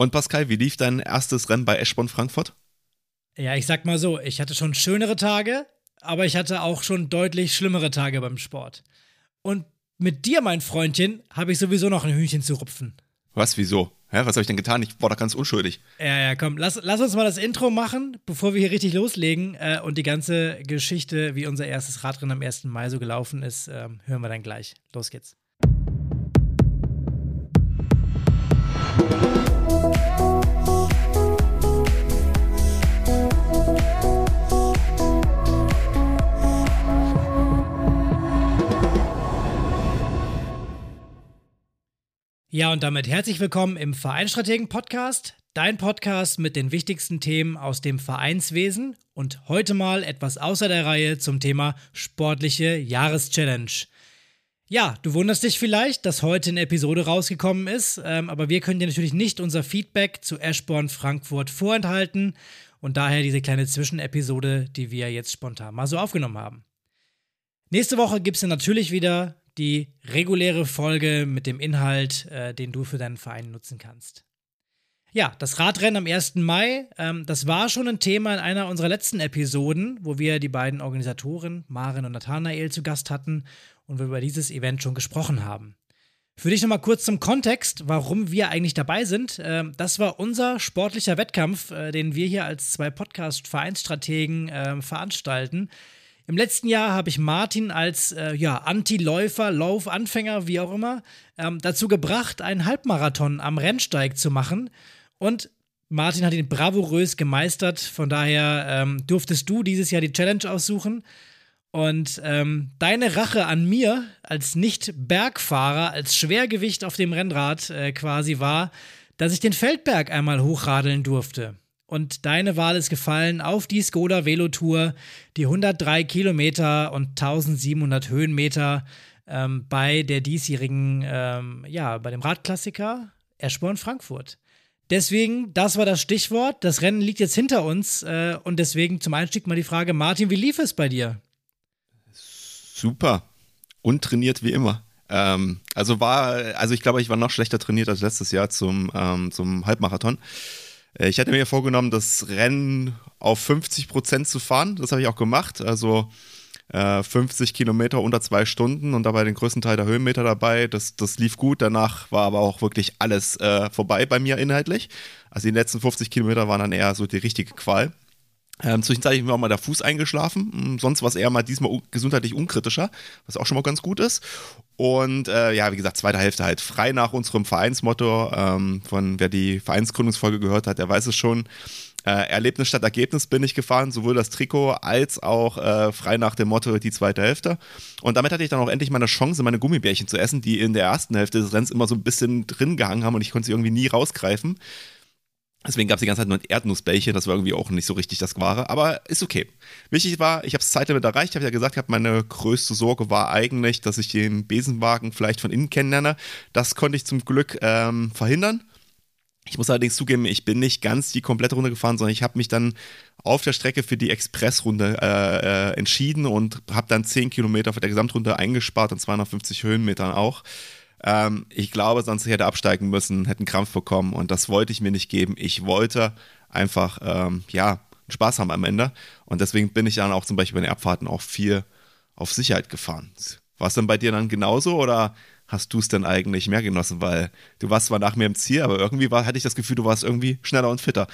Und Pascal, wie lief dein erstes Rennen bei Eschborn Frankfurt? Ja, ich sag mal so, ich hatte schon schönere Tage, aber ich hatte auch schon deutlich schlimmere Tage beim Sport. Und mit dir, mein Freundchen, habe ich sowieso noch ein Hühnchen zu rupfen. Was, wieso? Hä, was habe ich denn getan? Ich war da ganz unschuldig. Ja, ja, komm, lass, lass uns mal das Intro machen, bevor wir hier richtig loslegen. Äh, und die ganze Geschichte, wie unser erstes Radrennen am 1. Mai so gelaufen ist, äh, hören wir dann gleich. Los geht's. Ja, und damit herzlich willkommen im Vereinstrategen Podcast, dein Podcast mit den wichtigsten Themen aus dem Vereinswesen und heute mal etwas außer der Reihe zum Thema sportliche Jahreschallenge. Ja, du wunderst dich vielleicht, dass heute eine Episode rausgekommen ist, ähm, aber wir können dir natürlich nicht unser Feedback zu Ashbourne Frankfurt vorenthalten und daher diese kleine Zwischenepisode, die wir jetzt spontan mal so aufgenommen haben. Nächste Woche gibt es natürlich wieder die reguläre Folge mit dem Inhalt, äh, den du für deinen Verein nutzen kannst. Ja, das Radrennen am 1. Mai, ähm, das war schon ein Thema in einer unserer letzten Episoden, wo wir die beiden Organisatoren, Maren und Nathanael, zu Gast hatten und wir über dieses Event schon gesprochen haben. Für dich nochmal kurz zum Kontext, warum wir eigentlich dabei sind. Ähm, das war unser sportlicher Wettkampf, äh, den wir hier als zwei Podcast-Vereinsstrategen äh, veranstalten. Im letzten Jahr habe ich Martin als äh, ja, Anti-Läufer, Laufanfänger, wie auch immer, ähm, dazu gebracht, einen Halbmarathon am Rennsteig zu machen. Und Martin hat ihn bravourös gemeistert. Von daher ähm, durftest du dieses Jahr die Challenge aussuchen. Und ähm, deine Rache an mir als Nicht-Bergfahrer, als Schwergewicht auf dem Rennrad äh, quasi war, dass ich den Feldberg einmal hochradeln durfte. Und deine Wahl ist gefallen auf die Skoda Velotour, die 103 Kilometer und 1700 Höhenmeter ähm, bei der diesjährigen, ähm, ja, bei dem Radklassiker Eschborn Frankfurt. Deswegen, das war das Stichwort. Das Rennen liegt jetzt hinter uns äh, und deswegen zum Einstieg mal die Frage, Martin, wie lief es bei dir? Super. Untrainiert wie immer. Ähm, also war, also ich glaube, ich war noch schlechter trainiert als letztes Jahr zum, ähm, zum Halbmarathon. Äh, ich hatte mir vorgenommen, das Rennen auf 50 Prozent zu fahren. Das habe ich auch gemacht. Also äh, 50 Kilometer unter zwei Stunden und dabei den größten Teil der Höhenmeter dabei. Das, das lief gut. Danach war aber auch wirklich alles äh, vorbei bei mir inhaltlich. Also die letzten 50 Kilometer waren dann eher so die richtige Qual. Ähm, zwischenzeitlich war mal der Fuß eingeschlafen. Hm, sonst war es eher mal diesmal gesundheitlich unkritischer, was auch schon mal ganz gut ist. Und äh, ja, wie gesagt, zweite Hälfte halt frei nach unserem Vereinsmotto. Ähm, von wer die Vereinsgründungsfolge gehört hat, der weiß es schon. Äh, Erlebnis statt Ergebnis bin ich gefahren, sowohl das Trikot als auch äh, frei nach dem Motto die zweite Hälfte. Und damit hatte ich dann auch endlich meine Chance, meine Gummibärchen zu essen, die in der ersten Hälfte des Rennens immer so ein bisschen drin gehangen haben und ich konnte sie irgendwie nie rausgreifen. Deswegen gab es die ganze Zeit nur ein Erdnussbällchen, das war irgendwie auch nicht so richtig das Wahre, aber ist okay. Wichtig war, ich habe es Zeitlimit erreicht, ich habe ja gesagt, hab, meine größte Sorge war eigentlich, dass ich den Besenwagen vielleicht von innen kennenlerne. Das konnte ich zum Glück ähm, verhindern. Ich muss allerdings zugeben, ich bin nicht ganz die komplette Runde gefahren, sondern ich habe mich dann auf der Strecke für die Expressrunde äh, äh, entschieden und habe dann 10 Kilometer für der Gesamtrunde eingespart und 250 Höhenmetern auch. Ähm, ich glaube, sonst hätte absteigen müssen, hätte einen Krampf bekommen und das wollte ich mir nicht geben. Ich wollte einfach, ähm, ja, Spaß haben am Ende und deswegen bin ich dann auch zum Beispiel bei den Abfahrten auch viel auf Sicherheit gefahren. War es denn bei dir dann genauso oder hast du es denn eigentlich mehr genossen? Weil du warst zwar nach mir im Ziel, aber irgendwie war, hatte ich das Gefühl, du warst irgendwie schneller und fitter.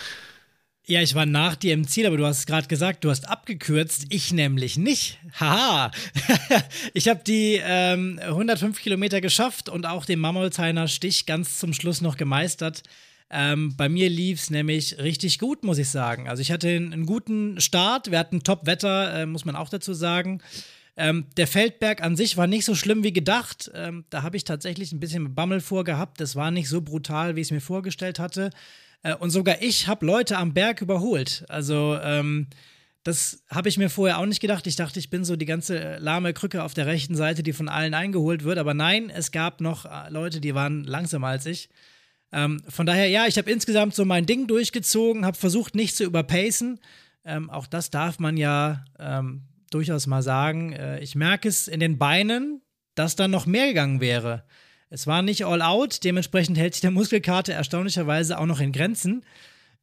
Ja, ich war nach dir im Ziel, aber du hast gerade gesagt, du hast abgekürzt, ich nämlich nicht. Haha. ich habe die ähm, 105 Kilometer geschafft und auch den Mammolzheiner Stich ganz zum Schluss noch gemeistert. Ähm, bei mir lief es nämlich richtig gut, muss ich sagen. Also ich hatte einen, einen guten Start, wir hatten Top-Wetter, äh, muss man auch dazu sagen. Ähm, der Feldberg an sich war nicht so schlimm wie gedacht. Ähm, da habe ich tatsächlich ein bisschen Bammel vorgehabt. Das war nicht so brutal, wie ich es mir vorgestellt hatte. Äh, und sogar ich habe Leute am Berg überholt. Also, ähm, das habe ich mir vorher auch nicht gedacht. Ich dachte, ich bin so die ganze äh, lahme Krücke auf der rechten Seite, die von allen eingeholt wird. Aber nein, es gab noch äh, Leute, die waren langsamer als ich. Ähm, von daher, ja, ich habe insgesamt so mein Ding durchgezogen, habe versucht, nicht zu überpacen. Ähm, auch das darf man ja ähm, durchaus mal sagen. Äh, ich merke es in den Beinen, dass da noch mehr gegangen wäre. Es war nicht all out, dementsprechend hält sich der Muskelkater erstaunlicherweise auch noch in Grenzen.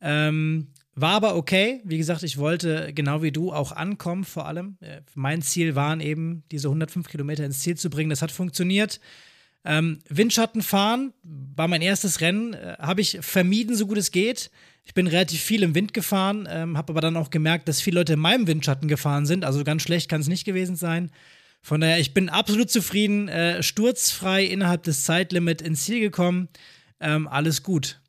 Ähm, war aber okay. Wie gesagt, ich wollte genau wie du auch ankommen, vor allem. Äh, mein Ziel waren eben, diese 105 Kilometer ins Ziel zu bringen. Das hat funktioniert. Ähm, Windschatten fahren war mein erstes Rennen. Äh, habe ich vermieden, so gut es geht. Ich bin relativ viel im Wind gefahren, ähm, habe aber dann auch gemerkt, dass viele Leute in meinem Windschatten gefahren sind. Also ganz schlecht kann es nicht gewesen sein. Von daher, ich bin absolut zufrieden, äh, sturzfrei innerhalb des Zeitlimits ins Ziel gekommen. Ähm, alles gut.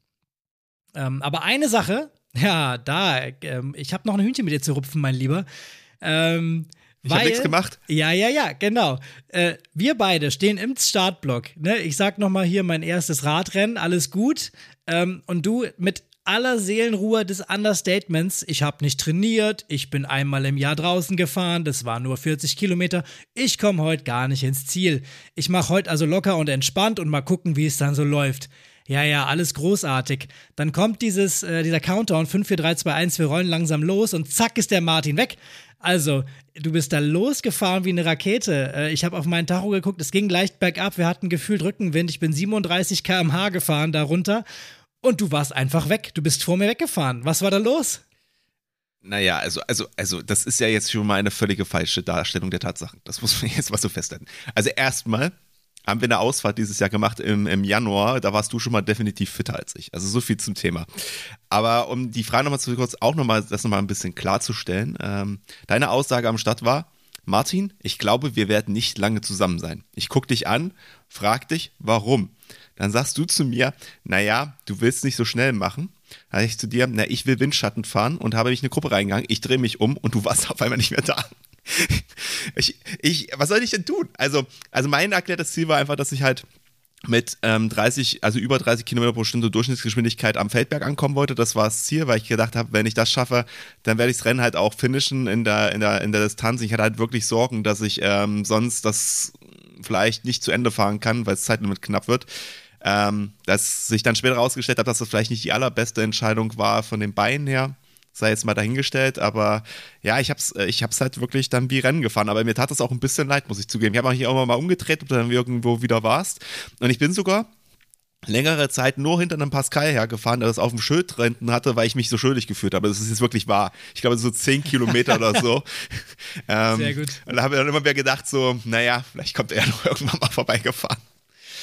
Ähm, aber eine Sache, ja, da, ähm, ich habe noch ein Hühnchen mit dir zu rupfen, mein Lieber. Ähm, ich habe nichts gemacht. Ja, ja, ja, genau. Äh, wir beide stehen im Startblock. Ne? Ich sag noch mal hier mein erstes Radrennen, alles gut. Ähm, und du mit aller Seelenruhe des Understatements. Ich habe nicht trainiert, ich bin einmal im Jahr draußen gefahren, das waren nur 40 Kilometer. Ich komme heute gar nicht ins Ziel. Ich mache heute also locker und entspannt und mal gucken, wie es dann so läuft. Ja, ja, alles großartig. Dann kommt dieses, äh, dieser Countdown 5, 4, 3, 2, 1, wir rollen langsam los und zack ist der Martin weg. Also, du bist da losgefahren wie eine Rakete. Äh, ich habe auf meinen Tacho geguckt, es ging leicht bergab, wir hatten gefühlt Rückenwind. Ich bin 37 km/h gefahren darunter und du warst einfach weg. Du bist vor mir weggefahren. Was war da los? Naja, also, also, also, das ist ja jetzt schon mal eine völlige falsche Darstellung der Tatsachen. Das muss man jetzt mal so festhalten. Also erstmal haben wir eine Ausfahrt dieses Jahr gemacht im, im Januar. Da warst du schon mal definitiv fitter als ich. Also so viel zum Thema. Aber um die Frage nochmal zu kurz auch nochmal, das nochmal ein bisschen klarzustellen. Ähm, deine Aussage am Start war, Martin, ich glaube, wir werden nicht lange zusammen sein. Ich gucke dich an, frag dich, warum. Dann sagst du zu mir, naja, du willst nicht so schnell machen. Dann sag ich zu dir, na, ich will Windschatten fahren und habe mich in eine Gruppe reingegangen. Ich drehe mich um und du warst auf einmal nicht mehr da. ich, ich, was soll ich denn tun? Also, also mein erklärtes Ziel war einfach, dass ich halt mit ähm, 30, also über 30 Kilometer pro Stunde Durchschnittsgeschwindigkeit am Feldberg ankommen wollte. Das war das Ziel, weil ich gedacht habe, wenn ich das schaffe, dann werde ich das Rennen halt auch finishen in der, in der, in der Distanz. Ich hatte halt wirklich Sorgen, dass ich ähm, sonst das vielleicht nicht zu Ende fahren kann, weil das Zeitlimit knapp wird. Ähm, dass sich dann später herausgestellt hat, dass das vielleicht nicht die allerbeste Entscheidung war von den Beinen her sei jetzt mal dahingestellt, aber ja, ich hab's, äh, ich hab's halt wirklich dann wie Rennen gefahren, aber mir tat das auch ein bisschen leid, muss ich zugeben. Ich habe mich auch mal umgedreht, ob du dann irgendwo wieder warst und ich bin sogar längere Zeit nur hinter einem Pascal hergefahren, der das auf dem Schild renten hatte, weil ich mich so schuldig gefühlt habe. Das ist jetzt wirklich wahr. Ich glaube, so zehn Kilometer oder so. ähm, Sehr gut. Und da habe ich dann immer mehr gedacht, so, naja, vielleicht kommt er noch irgendwann mal vorbeigefahren.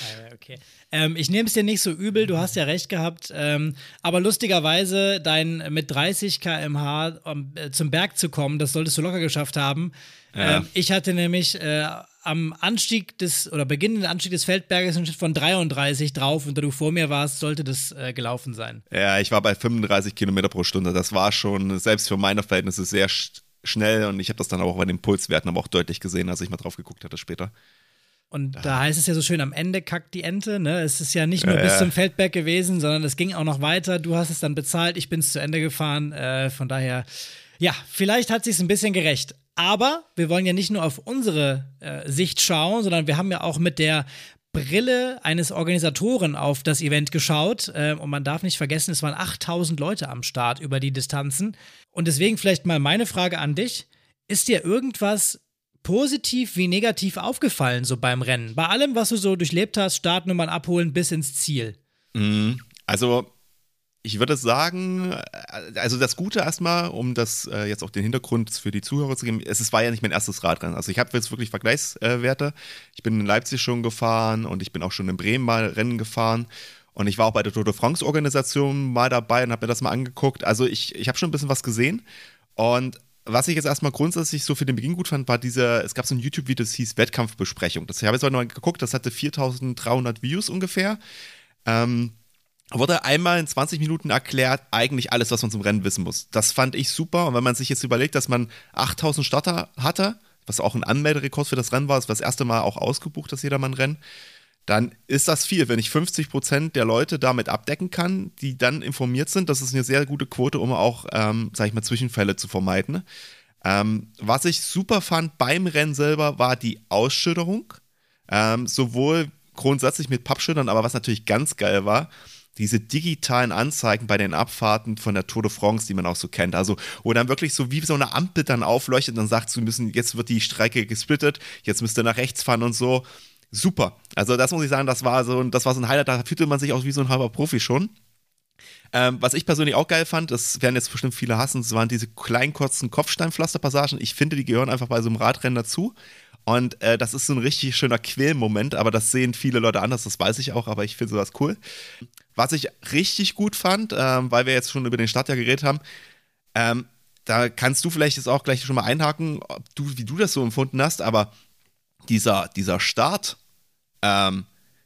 Ah, okay. Ähm, ich nehme es dir nicht so übel, du hast ja recht gehabt. Ähm, aber lustigerweise, dein mit 30 km/h um, äh, zum Berg zu kommen, das solltest du locker geschafft haben. Ja. Ähm, ich hatte nämlich äh, am Anstieg des oder beginnenden Anstieg des Feldberges einen Schnitt von 33 drauf und da du vor mir warst, sollte das äh, gelaufen sein. Ja, ich war bei 35 Kilometer pro Stunde. Das war schon selbst für meine Verhältnisse sehr sch schnell und ich habe das dann auch bei den Pulswerten aber auch deutlich gesehen, als ich mal drauf geguckt hatte später. Und da heißt es ja so schön, am Ende kackt die Ente. Ne? Es ist ja nicht nur ja, bis zum Feldberg gewesen, sondern es ging auch noch weiter. Du hast es dann bezahlt, ich bin es zu Ende gefahren. Äh, von daher, ja, vielleicht hat sich ein bisschen gerecht. Aber wir wollen ja nicht nur auf unsere äh, Sicht schauen, sondern wir haben ja auch mit der Brille eines Organisatoren auf das Event geschaut. Äh, und man darf nicht vergessen, es waren 8000 Leute am Start über die Distanzen. Und deswegen vielleicht mal meine Frage an dich. Ist dir irgendwas positiv wie negativ aufgefallen, so beim Rennen? Bei allem, was du so durchlebt hast, Startnummern abholen bis ins Ziel. Mhm. Also, ich würde sagen, also das Gute erstmal, um das äh, jetzt auch den Hintergrund für die Zuhörer zu geben, es, es war ja nicht mein erstes Radrennen. Also ich habe jetzt wirklich Vergleichswerte. Ich bin in Leipzig schon gefahren und ich bin auch schon in Bremen mal Rennen gefahren. Und ich war auch bei der Tour de France Organisation mal dabei und habe mir das mal angeguckt. Also ich, ich habe schon ein bisschen was gesehen. Und was ich jetzt erstmal grundsätzlich so für den Beginn gut fand, war dieser, es gab so ein YouTube-Video, das hieß Wettkampfbesprechung. Das habe ich jetzt mal geguckt, das hatte 4300 Views ungefähr. Ähm, wurde einmal in 20 Minuten erklärt, eigentlich alles, was man zum Rennen wissen muss. Das fand ich super. Und wenn man sich jetzt überlegt, dass man 8000 Starter hatte, was auch ein Anmelderekord für das Rennen war, das war das erste Mal auch ausgebucht, das Jedermann-Rennen, dann ist das viel. Wenn ich 50 Prozent der Leute damit abdecken kann, die dann informiert sind, das ist eine sehr gute Quote, um auch, ähm, sag ich mal, Zwischenfälle zu vermeiden. Ähm, was ich super fand beim Rennen selber, war die Ausschütterung. Ähm, sowohl grundsätzlich mit Pappschüttern, aber was natürlich ganz geil war, diese digitalen Anzeigen bei den Abfahrten von der Tour de France, die man auch so kennt. Also, wo dann wirklich so wie so eine Ampel dann aufleuchtet und dann sagt, sie müssen, jetzt wird die Strecke gesplittet, jetzt müsst ihr nach rechts fahren und so super. Also das muss ich sagen, das war so, das war so ein Highlight, da fühlte man sich auch wie so ein halber Profi schon. Ähm, was ich persönlich auch geil fand, das werden jetzt bestimmt viele hassen, das waren diese kleinen kurzen Kopfsteinpflasterpassagen. Ich finde, die gehören einfach bei so einem Radrennen dazu. Und äh, das ist so ein richtig schöner Quälmoment, aber das sehen viele Leute anders, das weiß ich auch, aber ich finde sowas cool. Was ich richtig gut fand, ähm, weil wir jetzt schon über den Start ja geredet haben, ähm, da kannst du vielleicht jetzt auch gleich schon mal einhaken, du, wie du das so empfunden hast, aber dieser, dieser Start, ähm,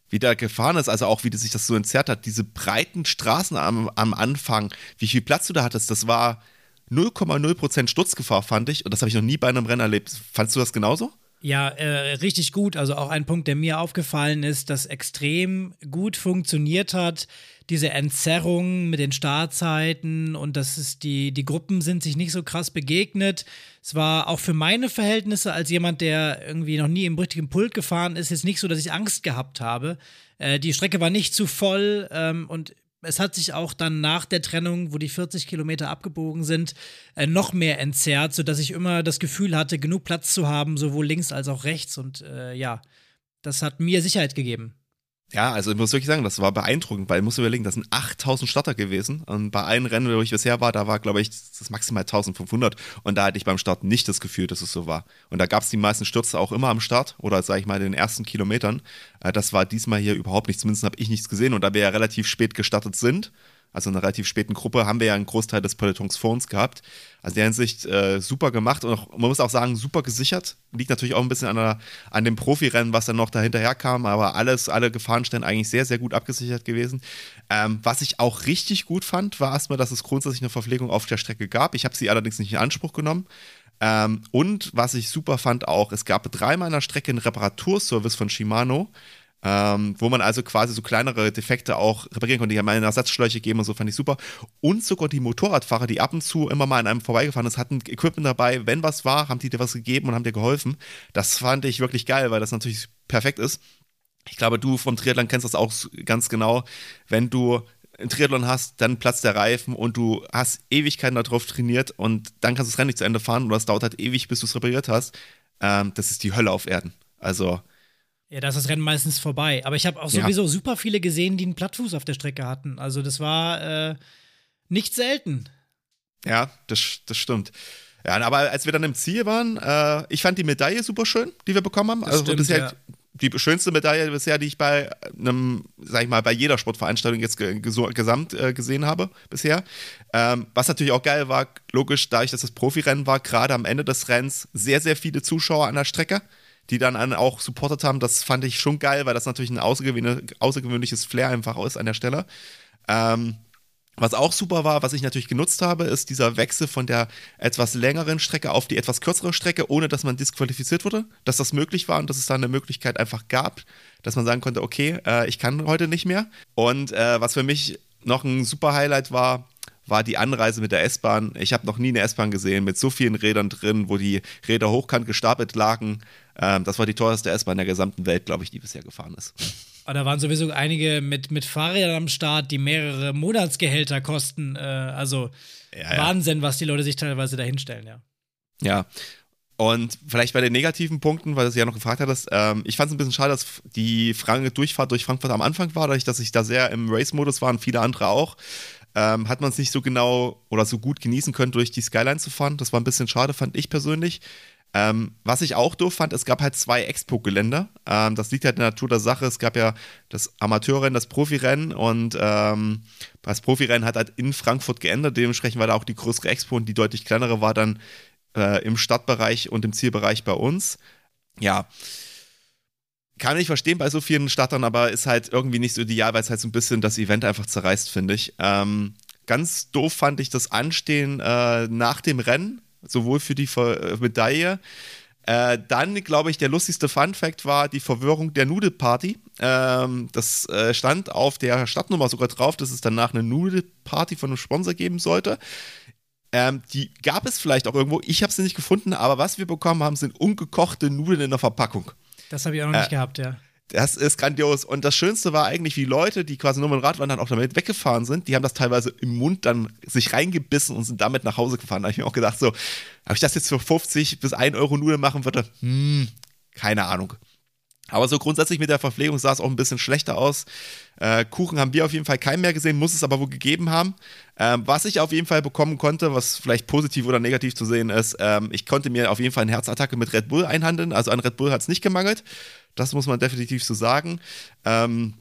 wie der gefahren ist, also auch wie sich das so entzerrt hat, diese breiten Straßen am, am Anfang, wie viel Platz du da hattest, das war 0,0% Sturzgefahr, fand ich. Und das habe ich noch nie bei einem Rennen erlebt. Fandest du das genauso? Ja, äh, richtig gut. Also auch ein Punkt, der mir aufgefallen ist, das extrem gut funktioniert hat. Diese Entzerrung mit den Startzeiten und dass es die, die Gruppen sind sich nicht so krass begegnet. Es war auch für meine Verhältnisse als jemand, der irgendwie noch nie im richtigen Pult gefahren ist, jetzt nicht so, dass ich Angst gehabt habe. Äh, die Strecke war nicht zu voll ähm, und es hat sich auch dann nach der Trennung, wo die 40 Kilometer abgebogen sind, äh, noch mehr entzerrt, sodass ich immer das Gefühl hatte, genug Platz zu haben, sowohl links als auch rechts. Und äh, ja, das hat mir Sicherheit gegeben. Ja, also ich muss wirklich sagen, das war beeindruckend, weil ich muss überlegen, das sind 8000 Starter gewesen. Und bei allen Rennen, wo ich bisher war, da war, glaube ich, das maximal 1500. Und da hatte ich beim Start nicht das Gefühl, dass es so war. Und da gab es die meisten Stürze auch immer am Start oder, sage ich mal, in den ersten Kilometern. Äh, das war diesmal hier überhaupt nichts. Zumindest habe ich nichts gesehen. Und da wir ja relativ spät gestartet sind, also in einer relativ späten Gruppe, haben wir ja einen Großteil des Pelotons vor uns gehabt. Also in der Hinsicht äh, super gemacht und auch, man muss auch sagen, super gesichert. Liegt natürlich auch ein bisschen an, der, an dem Profirennen, was dann noch dahinterher kam, aber alles, alle Gefahrenstellen eigentlich sehr, sehr gut abgesichert gewesen. Ähm, was ich auch richtig gut fand, war erstmal, dass es grundsätzlich eine Verpflegung auf der Strecke gab. Ich habe sie allerdings nicht in Anspruch genommen. Ähm, und was ich super fand auch, es gab dreimal an der Strecke einen Reparaturservice von Shimano ähm, wo man also quasi so kleinere Defekte auch reparieren konnte. Die haben eine Ersatzschläuche gegeben und so, fand ich super. Und sogar die Motorradfahrer, die ab und zu immer mal an einem vorbeigefahren sind, hatten Equipment dabei. Wenn was war, haben die dir was gegeben und haben dir geholfen. Das fand ich wirklich geil, weil das natürlich perfekt ist. Ich glaube, du vom Triathlon kennst das auch ganz genau. Wenn du einen Triathlon hast, dann platzt der Reifen und du hast Ewigkeiten darauf trainiert und dann kannst du das Rennen nicht zu Ende fahren oder es dauert halt ewig, bis du es repariert hast. Ähm, das ist die Hölle auf Erden. Also, ja, da ist das Rennen meistens vorbei. Aber ich habe auch sowieso ja. super viele gesehen, die einen Plattfuß auf der Strecke hatten. Also das war äh, nicht selten. Ja, das, das stimmt. Ja, aber als wir dann im Ziel waren, äh, ich fand die Medaille super schön, die wir bekommen haben. Das also stimmt, das ist ja. die schönste Medaille bisher, die ich bei einem, sag ich mal, bei jeder Sportveranstaltung jetzt gesamt äh, gesehen habe bisher. Ähm, was natürlich auch geil war, logisch, dadurch, dass das Profirennen war, gerade am Ende des Rennens sehr, sehr viele Zuschauer an der Strecke die dann auch supportet haben. Das fand ich schon geil, weil das natürlich ein außergewöhnliches Flair einfach ist an der Stelle. Ähm, was auch super war, was ich natürlich genutzt habe, ist dieser Wechsel von der etwas längeren Strecke auf die etwas kürzere Strecke, ohne dass man disqualifiziert wurde, dass das möglich war und dass es da eine Möglichkeit einfach gab, dass man sagen konnte, okay, äh, ich kann heute nicht mehr. Und äh, was für mich noch ein super Highlight war, war die Anreise mit der S-Bahn. Ich habe noch nie eine S-Bahn gesehen mit so vielen Rädern drin, wo die Räder hochkant gestapelt lagen. Ähm, das war die teuerste S-Bahn der gesamten Welt, glaube ich, die bisher gefahren ist. Aber da waren sowieso einige mit, mit Fahrrädern am Start, die mehrere Monatsgehälter kosten. Äh, also ja, Wahnsinn, was die Leute sich teilweise dahinstellen, ja. Ja. Und vielleicht bei den negativen Punkten, weil du ja noch gefragt hattest, ähm, ich fand es ein bisschen schade, dass die Frank Durchfahrt durch Frankfurt am Anfang war, dadurch, dass ich da sehr im Race-Modus war und viele andere auch ähm, hat man es nicht so genau oder so gut genießen können, durch die Skyline zu fahren. Das war ein bisschen schade, fand ich persönlich. Ähm, was ich auch doof fand, es gab halt zwei Expo-Geländer. Ähm, das liegt halt in der Natur der Sache. Es gab ja das Amateurrennen, das Profirennen und ähm, das Profirennen hat halt in Frankfurt geändert. Dementsprechend war da auch die größere Expo und die deutlich kleinere war dann äh, im Stadtbereich und im Zielbereich bei uns. Ja, kann ich verstehen bei so vielen Startern, aber ist halt irgendwie nicht so ideal, weil es halt so ein bisschen das Event einfach zerreißt, finde ich. Ähm, ganz doof fand ich das Anstehen äh, nach dem Rennen, sowohl für die Ver äh, Medaille. Äh, dann, glaube ich, der lustigste Fun-Fact war die Verwirrung der Nudelparty. Ähm, das äh, stand auf der Stadtnummer sogar drauf, dass es danach eine Nudelparty von einem Sponsor geben sollte. Ähm, die gab es vielleicht auch irgendwo. Ich habe sie nicht gefunden, aber was wir bekommen haben, sind ungekochte Nudeln in der Verpackung. Das habe ich auch noch nicht äh, gehabt, ja. Das ist grandios. Und das Schönste war eigentlich, wie Leute, die quasi nur mit dem Radwandern auch damit weggefahren sind, die haben das teilweise im Mund dann sich reingebissen und sind damit nach Hause gefahren. Da habe ich mir auch gedacht, so, ob ich das jetzt für 50 bis 1 Euro Nudeln machen würde, hm, keine Ahnung. Aber so grundsätzlich mit der Verpflegung sah es auch ein bisschen schlechter aus. Äh, Kuchen haben wir auf jeden Fall keinen mehr gesehen, muss es aber wohl gegeben haben. Ähm, was ich auf jeden Fall bekommen konnte, was vielleicht positiv oder negativ zu sehen ist, ähm, ich konnte mir auf jeden Fall eine Herzattacke mit Red Bull einhandeln. Also an Red Bull hat es nicht gemangelt. Das muss man definitiv so sagen. Ähm,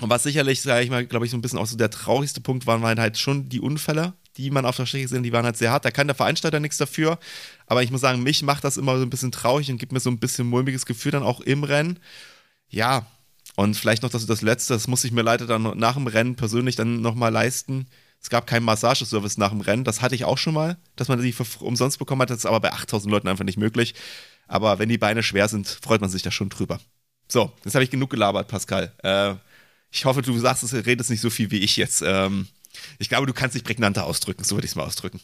und was sicherlich, sage ich mal, glaube ich, so ein bisschen auch so der traurigste Punkt waren, waren halt schon die Unfälle, die man auf der Strecke sehen, die waren halt sehr hart. Da kann der Veranstalter nichts dafür. Aber ich muss sagen, mich macht das immer so ein bisschen traurig und gibt mir so ein bisschen mulmiges Gefühl dann auch im Rennen. Ja, und vielleicht noch das, das Letzte, das muss ich mir leider dann nach dem Rennen persönlich dann nochmal leisten. Es gab keinen Massageservice nach dem Rennen. Das hatte ich auch schon mal, dass man die umsonst bekommen hat. Das ist aber bei 8000 Leuten einfach nicht möglich. Aber wenn die Beine schwer sind, freut man sich da schon drüber. So, jetzt habe ich genug gelabert, Pascal. Äh, ich hoffe, du sagst, du redest nicht so viel wie ich jetzt. Ähm, ich glaube, du kannst dich prägnanter ausdrücken, so würde ich es mal ausdrücken.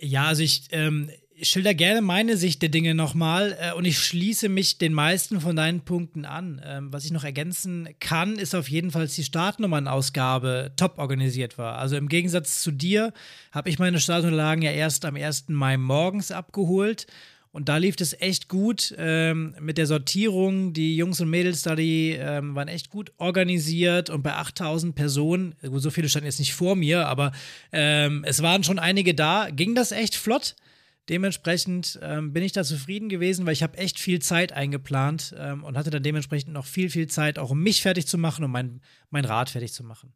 Ja, also ich ähm, schilder gerne meine Sicht der Dinge nochmal äh, und ich schließe mich den meisten von deinen Punkten an. Ähm, was ich noch ergänzen kann, ist auf jeden Fall, dass die Startnummernausgabe top organisiert war. Also im Gegensatz zu dir habe ich meine Startunterlagen ja erst am 1. Mai morgens abgeholt und da lief es echt gut ähm, mit der Sortierung. Die Jungs und Mädels da, die ähm, waren echt gut organisiert. Und bei 8000 Personen, so viele standen jetzt nicht vor mir, aber ähm, es waren schon einige da, ging das echt flott. Dementsprechend ähm, bin ich da zufrieden gewesen, weil ich habe echt viel Zeit eingeplant ähm, und hatte dann dementsprechend noch viel, viel Zeit, auch um mich fertig zu machen und mein, mein Rad fertig zu machen.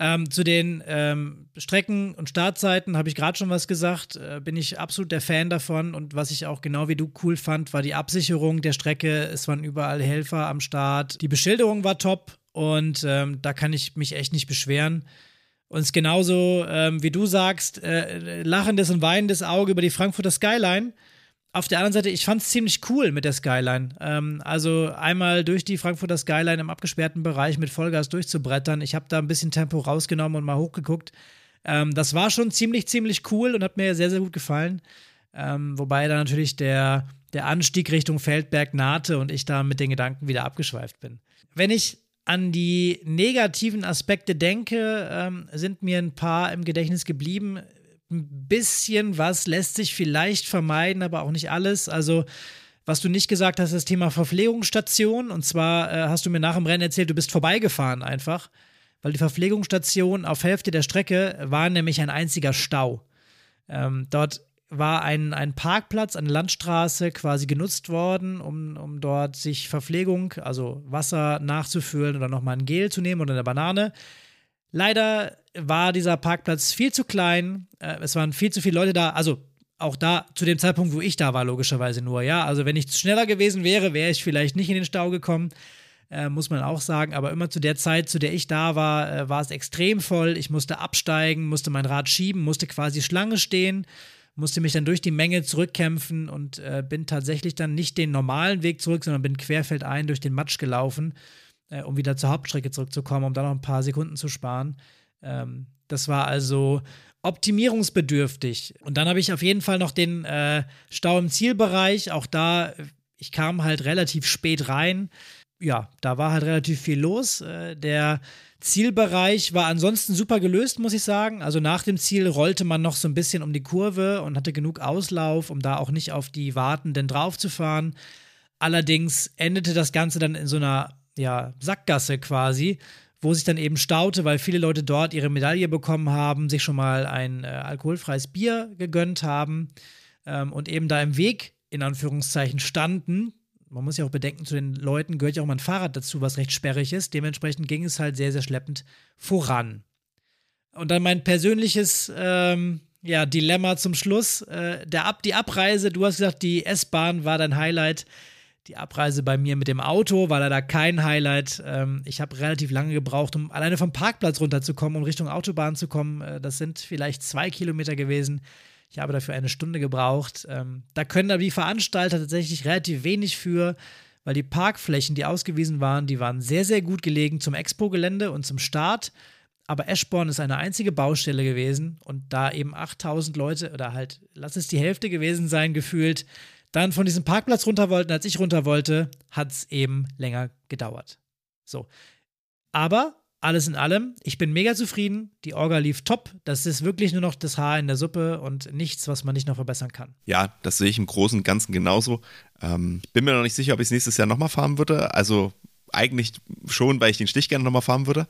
Ähm, zu den ähm, Strecken und Startzeiten habe ich gerade schon was gesagt. Äh, bin ich absolut der Fan davon. Und was ich auch genau wie du cool fand, war die Absicherung der Strecke. Es waren überall Helfer am Start. Die Beschilderung war top und ähm, da kann ich mich echt nicht beschweren. Ist genauso, ähm, wie du sagst, äh, lachendes und weinendes Auge über die Frankfurter Skyline auf der anderen Seite, ich fand es ziemlich cool mit der Skyline. Ähm, also einmal durch die Frankfurter Skyline im abgesperrten Bereich mit Vollgas durchzubrettern. Ich habe da ein bisschen Tempo rausgenommen und mal hochgeguckt. Ähm, das war schon ziemlich, ziemlich cool und hat mir sehr, sehr gut gefallen. Ähm, wobei da natürlich der, der Anstieg Richtung Feldberg nahte und ich da mit den Gedanken wieder abgeschweift bin. Wenn ich an die negativen Aspekte denke, ähm, sind mir ein paar im Gedächtnis geblieben ein bisschen was lässt sich vielleicht vermeiden, aber auch nicht alles. Also, was du nicht gesagt hast, das Thema Verpflegungsstation. Und zwar äh, hast du mir nach dem Rennen erzählt, du bist vorbeigefahren einfach, weil die Verpflegungsstation auf Hälfte der Strecke war nämlich ein einziger Stau. Ähm, dort war ein, ein Parkplatz, eine Landstraße quasi genutzt worden, um, um dort sich Verpflegung, also Wasser nachzufüllen oder nochmal ein Gel zu nehmen oder eine Banane. Leider war dieser Parkplatz viel zu klein. Äh, es waren viel zu viele Leute da. Also auch da zu dem Zeitpunkt, wo ich da war, logischerweise nur. Ja, also wenn ich schneller gewesen wäre, wäre ich vielleicht nicht in den Stau gekommen. Äh, muss man auch sagen. Aber immer zu der Zeit, zu der ich da war, äh, war es extrem voll. Ich musste absteigen, musste mein Rad schieben, musste quasi Schlange stehen, musste mich dann durch die Menge zurückkämpfen und äh, bin tatsächlich dann nicht den normalen Weg zurück, sondern bin querfeldein durch den Matsch gelaufen äh, um wieder zur Hauptstrecke zurückzukommen, um da noch ein paar Sekunden zu sparen. Ähm, das war also optimierungsbedürftig. Und dann habe ich auf jeden Fall noch den äh, Stau im Zielbereich. Auch da, ich kam halt relativ spät rein. Ja, da war halt relativ viel los. Äh, der Zielbereich war ansonsten super gelöst, muss ich sagen. Also nach dem Ziel rollte man noch so ein bisschen um die Kurve und hatte genug Auslauf, um da auch nicht auf die Wartenden draufzufahren. Allerdings endete das Ganze dann in so einer ja, Sackgasse quasi, wo sich dann eben staute, weil viele Leute dort ihre Medaille bekommen haben, sich schon mal ein äh, alkoholfreies Bier gegönnt haben ähm, und eben da im Weg in Anführungszeichen standen. Man muss ja auch bedenken, zu den Leuten gehört ja auch mal ein Fahrrad dazu, was recht sperrig ist. Dementsprechend ging es halt sehr, sehr schleppend voran. Und dann mein persönliches ähm, ja, Dilemma zum Schluss. Äh, der Ab die Abreise, du hast gesagt, die S-Bahn war dein Highlight. Die Abreise bei mir mit dem Auto war leider kein Highlight. Ähm, ich habe relativ lange gebraucht, um alleine vom Parkplatz runterzukommen, um Richtung Autobahn zu kommen. Äh, das sind vielleicht zwei Kilometer gewesen. Ich habe dafür eine Stunde gebraucht. Ähm, da können aber die Veranstalter tatsächlich relativ wenig für, weil die Parkflächen, die ausgewiesen waren, die waren sehr, sehr gut gelegen zum Expo-Gelände und zum Start. Aber Eschborn ist eine einzige Baustelle gewesen und da eben 8000 Leute oder halt, lass es die Hälfte gewesen sein, gefühlt, dann von diesem Parkplatz runter wollten, als ich runter wollte, hat es eben länger gedauert. So. Aber alles in allem, ich bin mega zufrieden. Die Orga lief top. Das ist wirklich nur noch das Haar in der Suppe und nichts, was man nicht noch verbessern kann. Ja, das sehe ich im Großen und Ganzen genauso. Ähm, bin mir noch nicht sicher, ob ich es nächstes Jahr nochmal fahren würde. Also eigentlich schon, weil ich den Stich gerne nochmal fahren würde.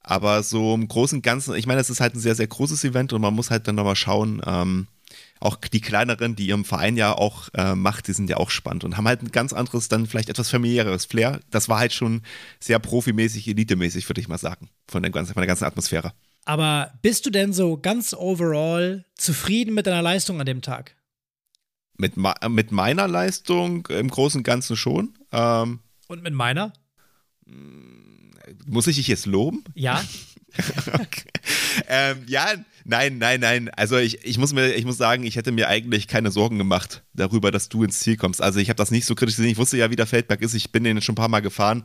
Aber so im Großen und Ganzen, ich meine, es ist halt ein sehr, sehr großes Event und man muss halt dann nochmal schauen, ähm, auch die kleineren, die ihrem Verein ja auch äh, macht, die sind ja auch spannend und haben halt ein ganz anderes, dann vielleicht etwas familiäreres Flair. Das war halt schon sehr profimäßig, elitemäßig, würde ich mal sagen, von der, ganzen, von der ganzen Atmosphäre. Aber bist du denn so ganz overall zufrieden mit deiner Leistung an dem Tag? Mit, mit meiner Leistung im Großen und Ganzen schon. Ähm, und mit meiner? Muss ich dich jetzt loben? Ja. okay. ähm, ja, nein, nein, nein. Also ich, ich, muss mir, ich muss sagen, ich hätte mir eigentlich keine Sorgen gemacht darüber, dass du ins Ziel kommst. Also ich habe das nicht so kritisch gesehen. Ich wusste ja, wie der Feldberg ist. Ich bin den schon ein paar Mal gefahren.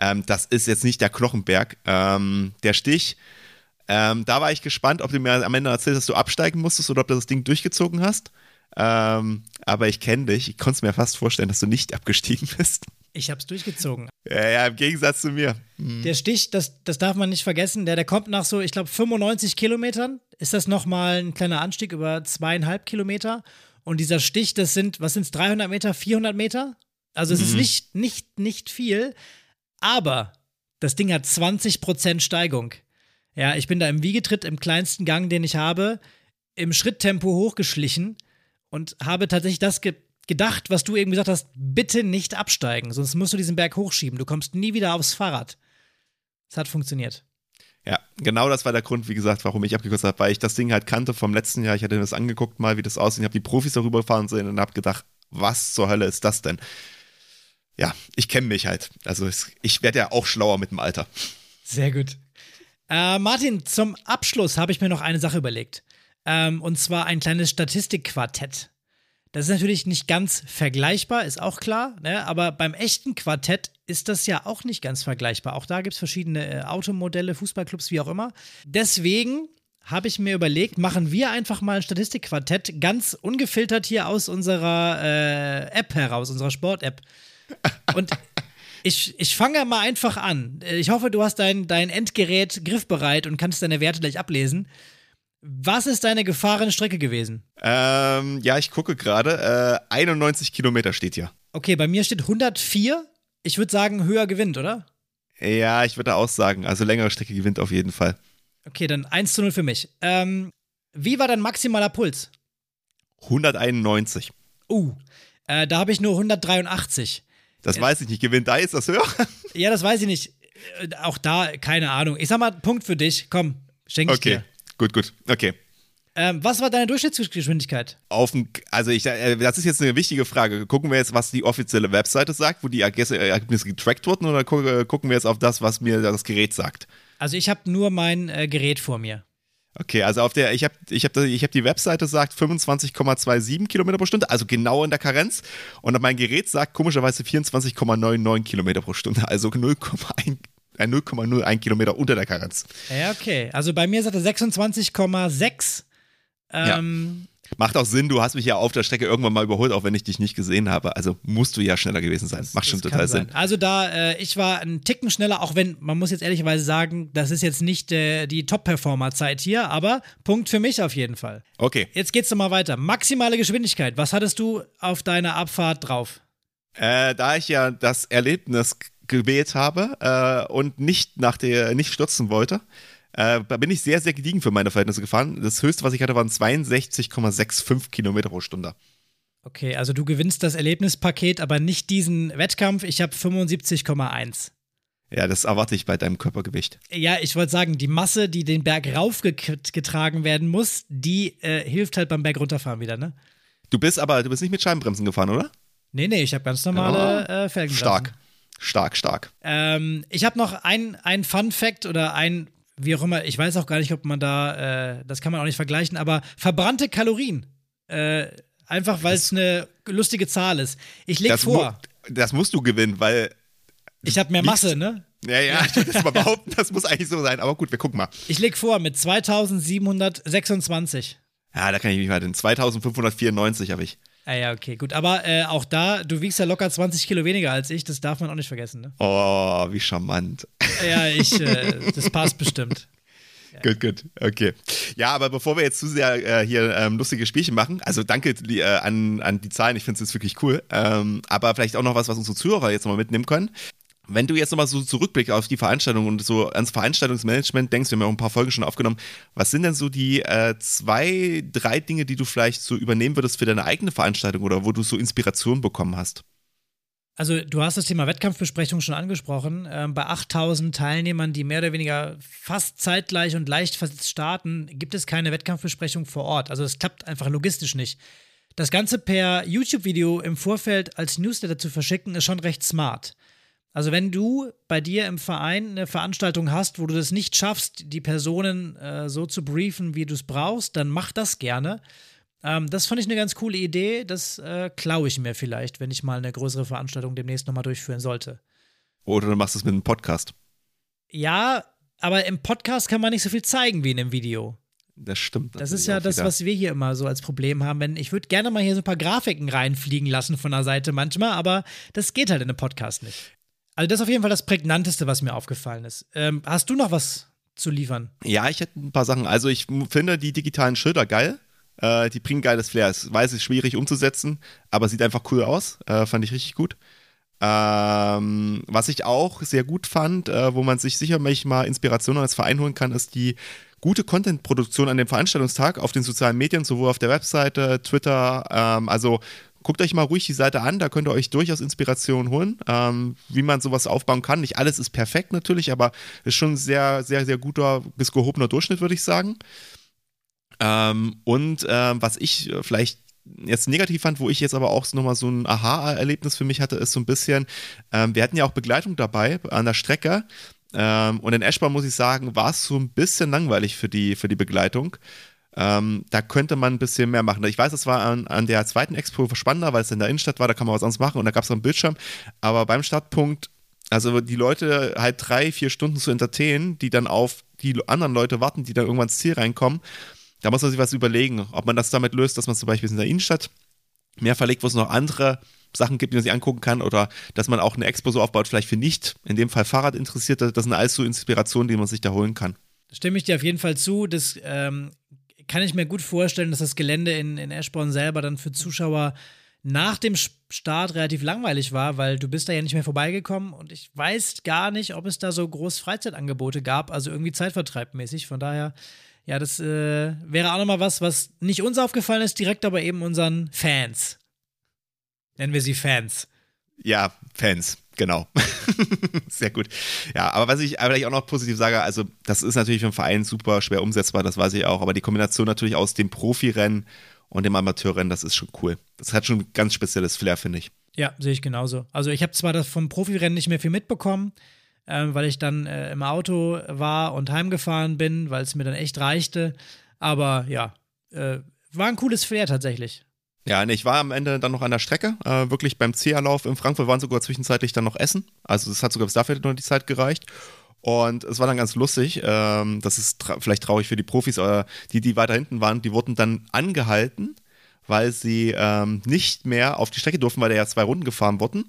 Ähm, das ist jetzt nicht der Knochenberg. Ähm, der Stich, ähm, da war ich gespannt, ob du mir am Ende erzählst, dass du absteigen musstest oder ob du das Ding durchgezogen hast. Ähm, aber ich kenne dich. Ich konnte es mir fast vorstellen, dass du nicht abgestiegen bist. Ich habe es durchgezogen. Ja, ja, im Gegensatz zu mir. Mhm. Der Stich, das, das darf man nicht vergessen, der, der kommt nach so, ich glaube, 95 Kilometern. Ist das nochmal ein kleiner Anstieg über zweieinhalb Kilometer? Und dieser Stich, das sind, was sind es, 300 Meter, 400 Meter? Also es mhm. ist nicht, nicht, nicht viel, aber das Ding hat 20% Steigung. Ja, ich bin da im Wiegetritt, im kleinsten Gang, den ich habe, im Schritttempo hochgeschlichen und habe tatsächlich das ge gedacht, was du eben gesagt hast, bitte nicht absteigen, sonst musst du diesen Berg hochschieben. Du kommst nie wieder aufs Fahrrad. Es hat funktioniert. Ja, genau das war der Grund, wie gesagt, warum ich abgekürzt habe, weil ich das Ding halt kannte vom letzten Jahr. Ich hatte das angeguckt, mal wie das aussieht. Ich habe die Profis darüber fahren sehen und habe gedacht, was zur Hölle ist das denn? Ja, ich kenne mich halt. Also ich werde ja auch schlauer mit dem Alter. Sehr gut. Äh, Martin, zum Abschluss habe ich mir noch eine Sache überlegt. Ähm, und zwar ein kleines Statistikquartett. Das ist natürlich nicht ganz vergleichbar, ist auch klar, ne? aber beim echten Quartett ist das ja auch nicht ganz vergleichbar. Auch da gibt es verschiedene äh, Automodelle, Fußballclubs, wie auch immer. Deswegen habe ich mir überlegt, machen wir einfach mal ein Statistikquartett ganz ungefiltert hier aus unserer äh, App heraus, unserer Sport-App. Und ich, ich fange mal einfach an. Ich hoffe, du hast dein, dein Endgerät griffbereit und kannst deine Werte gleich ablesen. Was ist deine gefahrene Strecke gewesen? Ähm, ja, ich gucke gerade. Äh, 91 Kilometer steht hier. Okay, bei mir steht 104. Ich würde sagen, höher gewinnt, oder? Ja, ich würde auch sagen. Also längere Strecke gewinnt auf jeden Fall. Okay, dann 1 zu 0 für mich. Ähm, wie war dein maximaler Puls? 191. Uh, äh, da habe ich nur 183. Das äh, weiß ich nicht. Gewinnt da ist das höher? ja, das weiß ich nicht. Äh, auch da, keine Ahnung. Ich sag mal, Punkt für dich. Komm, schenke ich okay. dir. Gut, gut. Okay. Ähm, was war deine Durchschnittsgeschwindigkeit? Auf dem, also ich, äh, das ist jetzt eine wichtige Frage. Gucken wir jetzt, was die offizielle Webseite sagt, wo die Ergebnisse getrackt wurden, oder äh, gucken wir jetzt auf das, was mir das Gerät sagt? Also ich habe nur mein äh, Gerät vor mir. Okay, also auf der, ich habe ich hab, ich hab die Webseite sagt 25,27 Kilometer pro Stunde, also genau in der Karenz. Und mein Gerät sagt komischerweise 24,99 Kilometer pro Stunde, also 0,1 0,01 Kilometer unter der Karenz. Ja, okay. Also bei mir sagt er 26,6. Ähm, ja. Macht auch Sinn, du hast mich ja auf der Strecke irgendwann mal überholt, auch wenn ich dich nicht gesehen habe. Also musst du ja schneller gewesen sein. Das, Macht schon total Sinn. Also da, äh, ich war einen Ticken schneller, auch wenn, man muss jetzt ehrlicherweise sagen, das ist jetzt nicht äh, die Top-Performer-Zeit hier, aber Punkt für mich auf jeden Fall. Okay. Jetzt geht's nochmal weiter. Maximale Geschwindigkeit. Was hattest du auf deiner Abfahrt drauf? Äh, da ich ja das Erlebnis gewählt habe äh, und nicht nach der nicht stürzen wollte, äh, da bin ich sehr, sehr gediegen für meine Verhältnisse gefahren. Das höchste, was ich hatte, waren 62,65 Kilometer pro Stunde. Okay, also du gewinnst das Erlebnispaket, aber nicht diesen Wettkampf. Ich habe 75,1. Ja, das erwarte ich bei deinem Körpergewicht. Ja, ich wollte sagen, die Masse, die den Berg raufgetragen werden muss, die äh, hilft halt beim Berg runterfahren wieder, ne? Du bist aber, du bist nicht mit Scheibenbremsen gefahren, oder? Nee, nee, ich habe ganz normale oh, äh, Felgenbremsen. Stark. Stark, stark. Ähm, ich habe noch ein, ein Fun-Fact oder ein, wie auch immer, ich weiß auch gar nicht, ob man da, äh, das kann man auch nicht vergleichen, aber verbrannte Kalorien. Äh, einfach, weil es eine lustige Zahl ist. Ich leg das vor. Mu das musst du gewinnen, weil. Ich habe mehr Masse, ne? Ja, ja, ich würde das mal behaupten, das muss eigentlich so sein, aber gut, wir gucken mal. Ich leg vor mit 2726. Ja, da kann ich mich mal den 2594 habe ich. Ah ja, okay, gut. Aber äh, auch da, du wiegst ja locker 20 Kilo weniger als ich, das darf man auch nicht vergessen, ne? Oh, wie charmant. Ja, ich, äh, das passt bestimmt. Gut, gut, okay. Ja, aber bevor wir jetzt zu sehr äh, hier ähm, lustige Spielchen machen, also danke äh, an, an die Zahlen, ich finde es wirklich cool. Ähm, aber vielleicht auch noch was, was unsere Zuhörer jetzt nochmal mitnehmen können. Wenn du jetzt nochmal so zurückblickst auf die Veranstaltung und so ans Veranstaltungsmanagement denkst, wir haben ja auch ein paar Folgen schon aufgenommen, was sind denn so die äh, zwei, drei Dinge, die du vielleicht so übernehmen würdest für deine eigene Veranstaltung oder wo du so Inspiration bekommen hast? Also du hast das Thema Wettkampfbesprechung schon angesprochen. Ähm, bei 8000 Teilnehmern, die mehr oder weniger fast zeitgleich und leicht starten, gibt es keine Wettkampfbesprechung vor Ort. Also es klappt einfach logistisch nicht. Das Ganze per YouTube-Video im Vorfeld als Newsletter zu verschicken, ist schon recht smart. Also wenn du bei dir im Verein eine Veranstaltung hast, wo du das nicht schaffst, die Personen äh, so zu briefen, wie du es brauchst, dann mach das gerne. Ähm, das fand ich eine ganz coole Idee. Das äh, klaue ich mir vielleicht, wenn ich mal eine größere Veranstaltung demnächst nochmal durchführen sollte. Oder du machst es mit einem Podcast. Ja, aber im Podcast kann man nicht so viel zeigen wie in einem Video. Das stimmt. Das ist ja das, wieder. was wir hier immer so als Problem haben. Wenn, ich würde gerne mal hier so ein paar Grafiken reinfliegen lassen von der Seite manchmal, aber das geht halt in einem Podcast nicht. Also das ist auf jeden Fall das Prägnanteste, was mir aufgefallen ist. Ähm, hast du noch was zu liefern? Ja, ich hätte ein paar Sachen. Also ich finde die digitalen Schilder geil. Äh, die bringen geiles Flair. Ich weiß, es ist schwierig umzusetzen, aber sieht einfach cool aus. Äh, fand ich richtig gut. Ähm, was ich auch sehr gut fand, äh, wo man sich sicherlich mal Inspirationen als Verein holen kann, ist die gute Content-Produktion an dem Veranstaltungstag auf den sozialen Medien, sowohl auf der Webseite, Twitter, ähm, also guckt euch mal ruhig die Seite an, da könnt ihr euch durchaus Inspiration holen, ähm, wie man sowas aufbauen kann. Nicht alles ist perfekt natürlich, aber ist schon sehr, sehr, sehr guter bis gehobener Durchschnitt, würde ich sagen. Ähm, und ähm, was ich vielleicht jetzt negativ fand, wo ich jetzt aber auch nochmal so ein Aha-Erlebnis für mich hatte, ist so ein bisschen, ähm, wir hatten ja auch Begleitung dabei an der Strecke. Ähm, und in Eschbahn muss ich sagen, war es so ein bisschen langweilig für die, für die Begleitung. Ähm, da könnte man ein bisschen mehr machen. Ich weiß, es war an, an der zweiten Expo spannender, weil es in der Innenstadt war, da kann man was anderes machen und da gab es einen Bildschirm. Aber beim Startpunkt, also die Leute halt drei, vier Stunden zu entertainen, die dann auf die anderen Leute warten, die dann irgendwann ins Ziel reinkommen, da muss man sich was überlegen, ob man das damit löst, dass man zum Beispiel in der Innenstadt mehr verlegt, wo es noch andere Sachen gibt, die man sich angucken kann oder dass man auch eine Expo so aufbaut, vielleicht für nicht, in dem Fall Fahrradinteressierte. Das sind alles so Inspirationen, die man sich da holen kann. Stimme ich dir auf jeden Fall zu. Das ähm, kann ich mir gut vorstellen, dass das Gelände in, in Eschborn selber dann für Zuschauer nach dem Start relativ langweilig war, weil du bist da ja nicht mehr vorbeigekommen und ich weiß gar nicht, ob es da so groß Freizeitangebote gab, also irgendwie zeitvertreibmäßig. Von daher, ja, das äh, wäre auch nochmal was, was nicht uns aufgefallen ist, direkt aber eben unseren Fans. Nennen wir sie Fans. Ja, Fans genau. Sehr gut. Ja, aber was ich vielleicht auch noch positiv sage, also das ist natürlich für einen Verein super schwer umsetzbar, das weiß ich auch, aber die Kombination natürlich aus dem Profirennen und dem Amateurrennen, das ist schon cool. Das hat schon ein ganz spezielles Flair, finde ich. Ja, sehe ich genauso. Also ich habe zwar das vom Profirennen nicht mehr viel mitbekommen, äh, weil ich dann äh, im Auto war und heimgefahren bin, weil es mir dann echt reichte, aber ja, äh, war ein cooles Flair tatsächlich. Ja, nee, ich war am Ende dann noch an der Strecke, äh, wirklich beim CA-Lauf in Frankfurt waren sogar zwischenzeitlich dann noch Essen. Also es hat sogar bis dafür noch die Zeit gereicht. Und es war dann ganz lustig, ähm, das ist tra vielleicht traurig für die Profis, aber die, die weiter hinten waren, die wurden dann angehalten, weil sie ähm, nicht mehr auf die Strecke durften, weil da ja zwei Runden gefahren wurden.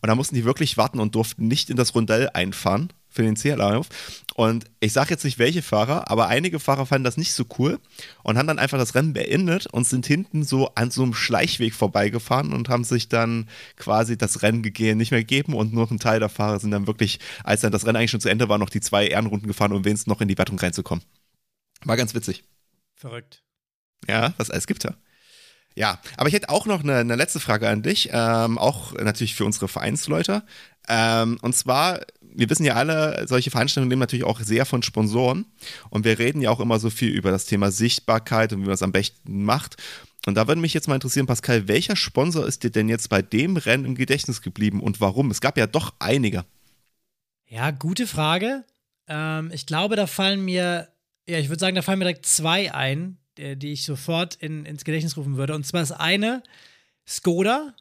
Und da mussten die wirklich warten und durften nicht in das Rundell einfahren für den CL-Lauf. Und ich sage jetzt nicht welche Fahrer, aber einige Fahrer fanden das nicht so cool und haben dann einfach das Rennen beendet und sind hinten so an so einem Schleichweg vorbeigefahren und haben sich dann quasi das Rennen gegeben, nicht mehr gegeben und nur ein Teil der Fahrer sind dann wirklich, als dann das Rennen eigentlich schon zu Ende war, noch die zwei Ehrenrunden gefahren, um wenigstens noch in die Wertung reinzukommen. War ganz witzig. Verrückt. Ja, was alles gibt da. Ja, aber ich hätte auch noch eine, eine letzte Frage an dich, ähm, auch natürlich für unsere Vereinsleute. Ähm, und zwar, wir wissen ja alle, solche Veranstaltungen nehmen natürlich auch sehr von Sponsoren. Und wir reden ja auch immer so viel über das Thema Sichtbarkeit und wie man es am besten macht. Und da würde mich jetzt mal interessieren, Pascal, welcher Sponsor ist dir denn jetzt bei dem Rennen im Gedächtnis geblieben und warum? Es gab ja doch einige. Ja, gute Frage. Ähm, ich glaube, da fallen mir, ja, ich würde sagen, da fallen mir direkt zwei ein, äh, die ich sofort in, ins Gedächtnis rufen würde. Und zwar das eine, Skoda.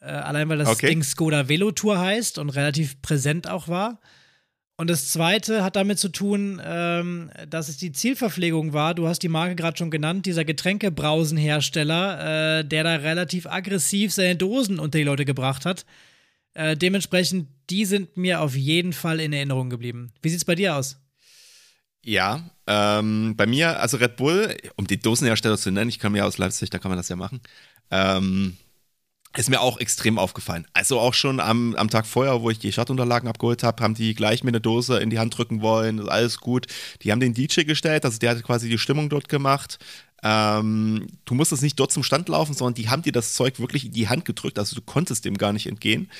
Äh, allein weil das okay. Ding Skoda Velotour heißt und relativ präsent auch war. Und das zweite hat damit zu tun, ähm, dass es die Zielverpflegung war. Du hast die Marke gerade schon genannt, dieser Getränkebrausenhersteller, äh, der da relativ aggressiv seine Dosen unter die Leute gebracht hat. Äh, dementsprechend, die sind mir auf jeden Fall in Erinnerung geblieben. Wie sieht es bei dir aus? Ja, ähm, bei mir, also Red Bull, um die Dosenhersteller zu nennen, ich komme ja aus Leipzig, da kann man das ja machen. Ähm, ist mir auch extrem aufgefallen. Also auch schon am, am Tag vorher, wo ich die Schattunterlagen abgeholt habe, haben die gleich mir eine Dose in die Hand drücken wollen, alles gut. Die haben den DJ gestellt, also der hat quasi die Stimmung dort gemacht. Ähm, du musstest nicht dort zum Stand laufen, sondern die haben dir das Zeug wirklich in die Hand gedrückt, also du konntest dem gar nicht entgehen.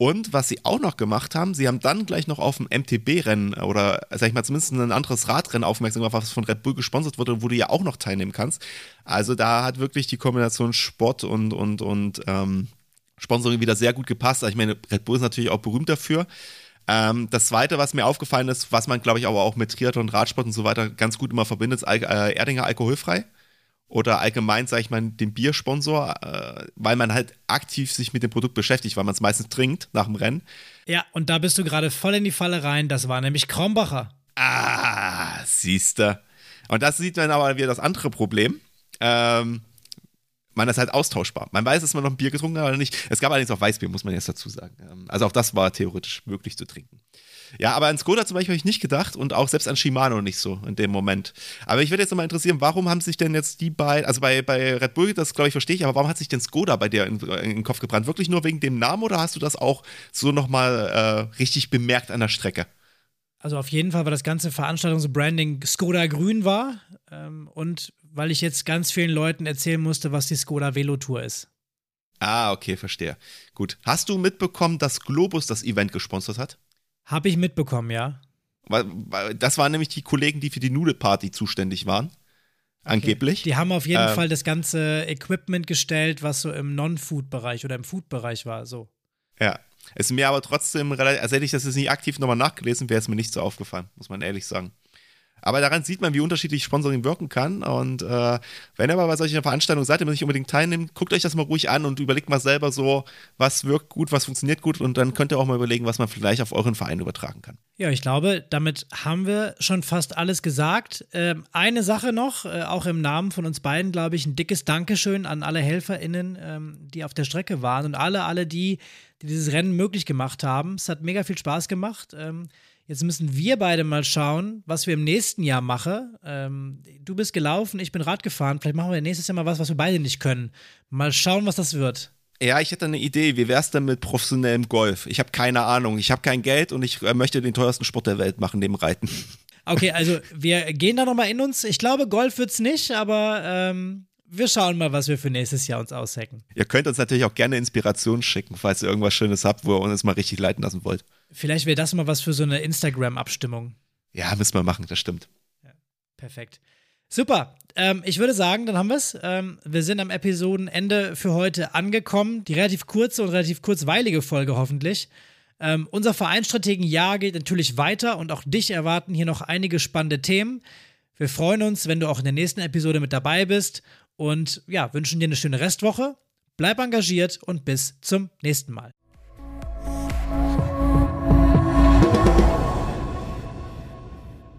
Und was sie auch noch gemacht haben, sie haben dann gleich noch auf ein MTB-Rennen oder, sag ich mal, zumindest ein anderes Radrennen aufmerksam gemacht, was von Red Bull gesponsert wurde, wo du ja auch noch teilnehmen kannst. Also da hat wirklich die Kombination Sport und, und, und ähm, Sponsoring wieder sehr gut gepasst. Ich meine, Red Bull ist natürlich auch berühmt dafür. Ähm, das zweite, was mir aufgefallen ist, was man, glaube ich, aber auch mit Triathlon, Radsport und so weiter ganz gut immer verbindet, ist Al äh, Erdinger alkoholfrei oder allgemein, sage ich mal, den Biersponsor, äh, weil man halt aktiv sich mit dem Produkt beschäftigt, weil man es meistens trinkt nach dem Rennen. Ja, und da bist du gerade voll in die Falle rein. Das war nämlich Krombacher. Ah, siehste. Und das sieht man aber wieder das andere Problem. Ähm, man ist halt austauschbar. Man weiß, dass man noch ein Bier getrunken hat oder nicht. Es gab allerdings auch Weißbier, muss man jetzt dazu sagen. Ähm, also auch das war theoretisch möglich zu trinken. Ja, aber an Skoda zum Beispiel habe ich nicht gedacht und auch selbst an Shimano nicht so in dem Moment. Aber ich würde jetzt nochmal interessieren, warum haben sich denn jetzt die beiden, also bei, bei Red Bull, das glaube ich verstehe ich, aber warum hat sich denn Skoda bei dir in, in, den Kopf gebrannt? Wirklich nur wegen dem Namen oder hast du das auch so nochmal äh, richtig bemerkt an der Strecke? Also auf jeden Fall, weil das ganze Veranstaltungsbranding Skoda Grün war ähm, und weil ich jetzt ganz vielen Leuten erzählen musste, was die Skoda Velotour ist. Ah, okay, verstehe. Gut. Hast du mitbekommen, dass Globus das Event gesponsert hat? Habe ich mitbekommen, ja. Das waren nämlich die Kollegen, die für die Nudelparty zuständig waren. Angeblich. Okay. Die haben auf jeden ähm, Fall das ganze Equipment gestellt, was so im Non-Food-Bereich oder im Food-Bereich war, so. Ja. Ist mir aber trotzdem relativ, also hätte ich das jetzt nicht aktiv nochmal nachgelesen, wäre es mir nicht so aufgefallen, muss man ehrlich sagen. Aber daran sieht man, wie unterschiedlich Sponsoring wirken kann. Und äh, wenn ihr mal bei solchen Veranstaltungen seid, ihr nicht unbedingt teilnimmt, guckt euch das mal ruhig an und überlegt mal selber so, was wirkt gut, was funktioniert gut. Und dann könnt ihr auch mal überlegen, was man vielleicht auf euren Verein übertragen kann. Ja, ich glaube, damit haben wir schon fast alles gesagt. Ähm, eine Sache noch, äh, auch im Namen von uns beiden, glaube ich, ein dickes Dankeschön an alle HelferInnen, ähm, die auf der Strecke waren und alle, alle, die, die dieses Rennen möglich gemacht haben. Es hat mega viel Spaß gemacht. Ähm, Jetzt müssen wir beide mal schauen, was wir im nächsten Jahr machen. Ähm, du bist gelaufen, ich bin Rad gefahren. Vielleicht machen wir nächstes Jahr mal was, was wir beide nicht können. Mal schauen, was das wird. Ja, ich hätte eine Idee. Wie wär's denn mit professionellem Golf? Ich habe keine Ahnung. Ich habe kein Geld und ich äh, möchte den teuersten Sport der Welt machen, neben Reiten. Okay, also wir gehen da nochmal in uns. Ich glaube, Golf wird's nicht, aber ähm, wir schauen mal, was wir für nächstes Jahr uns aushacken. Ihr könnt uns natürlich auch gerne Inspiration schicken, falls ihr irgendwas Schönes habt, wo ihr uns mal richtig leiten lassen wollt. Vielleicht wäre das mal was für so eine Instagram-Abstimmung. Ja, müssen wir machen, das stimmt. Ja, perfekt. Super. Ähm, ich würde sagen, dann haben wir es. Ähm, wir sind am Episodenende für heute angekommen. Die relativ kurze und relativ kurzweilige Folge hoffentlich. Ähm, unser Vereinsstrategenjahr geht natürlich weiter und auch dich erwarten hier noch einige spannende Themen. Wir freuen uns, wenn du auch in der nächsten Episode mit dabei bist und ja, wünschen dir eine schöne Restwoche. Bleib engagiert und bis zum nächsten Mal.